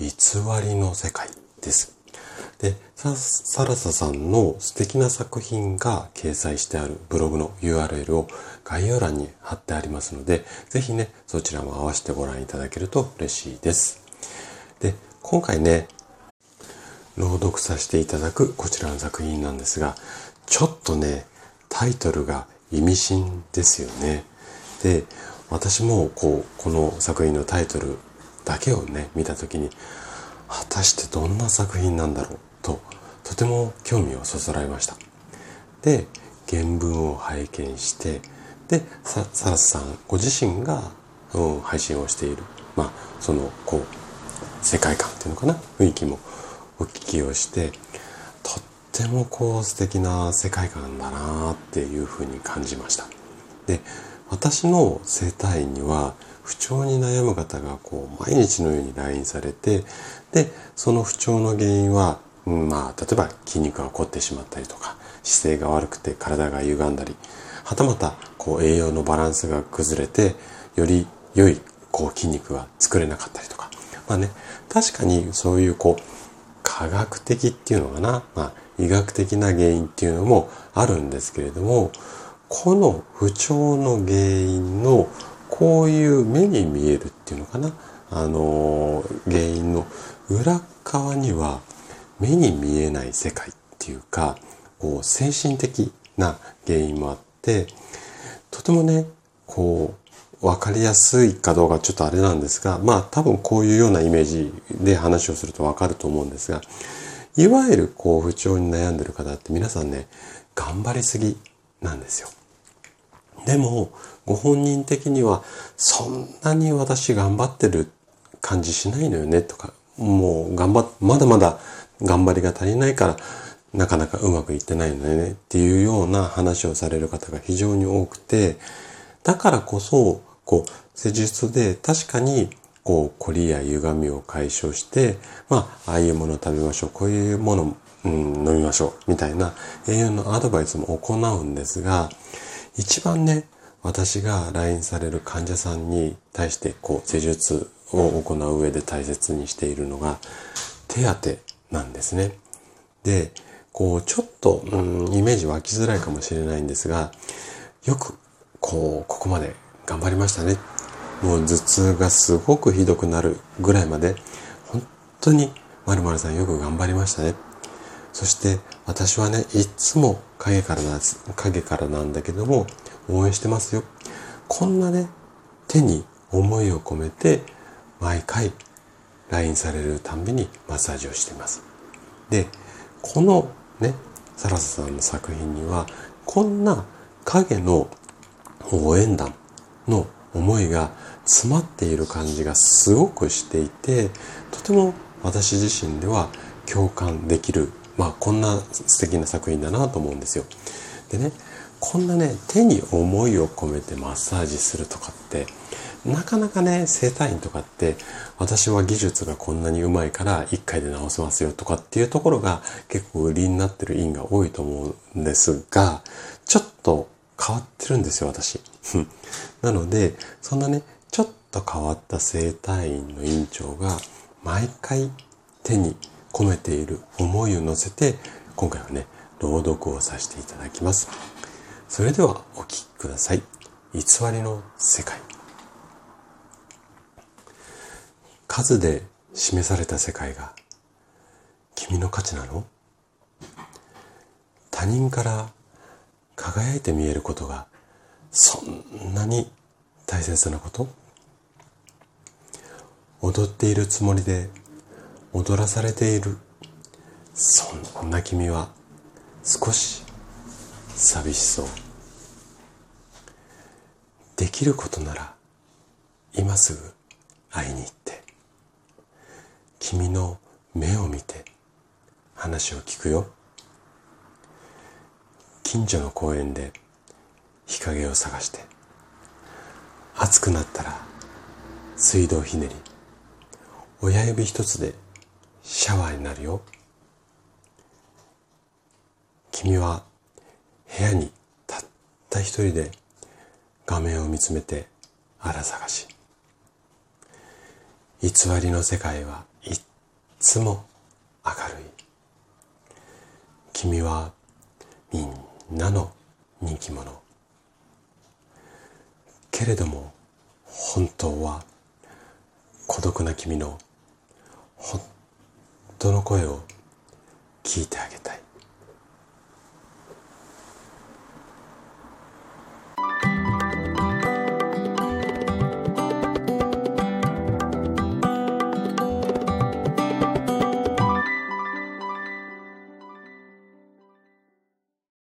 偽りの世界です。で、サラサさんの素敵な作品が掲載してあるブログの URL を概要欄に貼ってありますので、ぜひね、そちらも合わせてご覧いただけると嬉しいです。で、今回ね、朗読させていただくこちらの作品なんですが、ちょっとね、タイトルが意味深ですよね。で、私もこう、この作品のタイトルだけをね見た時に果たしてどんな作品なんだろうととても興味をそそられました。で原文を拝見してでサラスさんご自身が、うん、配信をしているまあそのこう世界観っていうのかな雰囲気もお聞きをしてとってもこう素敵な世界観だなっていうふうに感じました。で私の生体院には不調に悩む方がこう毎日のように来院されてでその不調の原因は、うん、まあ例えば筋肉が凝ってしまったりとか姿勢が悪くて体が歪んだりはたまたこう栄養のバランスが崩れてより良いこう筋肉が作れなかったりとか。まあね確かにそういうこう科学的っていうのかな、まあ、医学的な原因っていうのもあるんですけれどもこの不調の原因のこういう目に見えるっていうのかな？あの原因の裏側には目に見えない世界っていうかこう精神的な原因もあってとてもねこう分かりやすいかどうかちょっとあれなんですがまあ多分こういうようなイメージで話をすると分かると思うんですがいわゆるこう不調に悩んでる方って皆さんね頑張りすぎなんですよ。でもご本人的にはそんなに私頑張ってる感じしないのよねとか、もう頑張、まだまだ頑張りが足りないからなかなかうまくいってないのよねっていうような話をされる方が非常に多くて、だからこそ、こう、施術で確かにこう、凝りや歪みを解消して、まあ、ああいうものを食べましょう、こういうもの、うん、飲みましょう、みたいな栄養のアドバイスも行うんですが、一番ね、私が来院される患者さんに対してこう施術を行う上で大切にしているのが手当なんですね。で、こうちょっと、うん、イメージ湧きづらいかもしれないんですが、よくこう、ここまで頑張りましたね。もう頭痛がすごくひどくなるぐらいまで、本当に〇〇さんよく頑張りましたね。そして私はね、いつも影からな影からなんだけども、応援してますよ。こんなね、手に思いを込めて、毎回 LINE されるたんびにマッサージをしています。で、このね、サラサさんの作品には、こんな影の応援団の思いが詰まっている感じがすごくしていて、とても私自身では共感できる、まあこんな素敵な作品だなと思うんですよ。でね、こんなね、手に思いを込めてマッサージするとかって、なかなかね、整体院とかって、私は技術がこんなにうまいから1回で治せますよとかっていうところが結構売りになってる院が多いと思うんですが、ちょっと変わってるんですよ、私。なので、そんなね、ちょっと変わった整体院の院長が毎回手に込めている思いを乗せて、今回はね、朗読をさせていただきます。それではお聴きください。偽りの世界。数で示された世界が君の価値なの？他人から輝いて見えることがそんなに大切なこと？踊っているつもりで踊らされている。そんな君は少し寂しそう。できることなら今すぐ会いに行って。君の目を見て話を聞くよ。近所の公園で日陰を探して。暑くなったら水道ひねり。親指一つでシャワーになるよ。君は部屋にたった一人で画面を見つめてあら探し。偽りの世界はいっつも明るい。君はみんなの人気者。けれども本当は孤独な君の本当夫の声を聞いてあげる。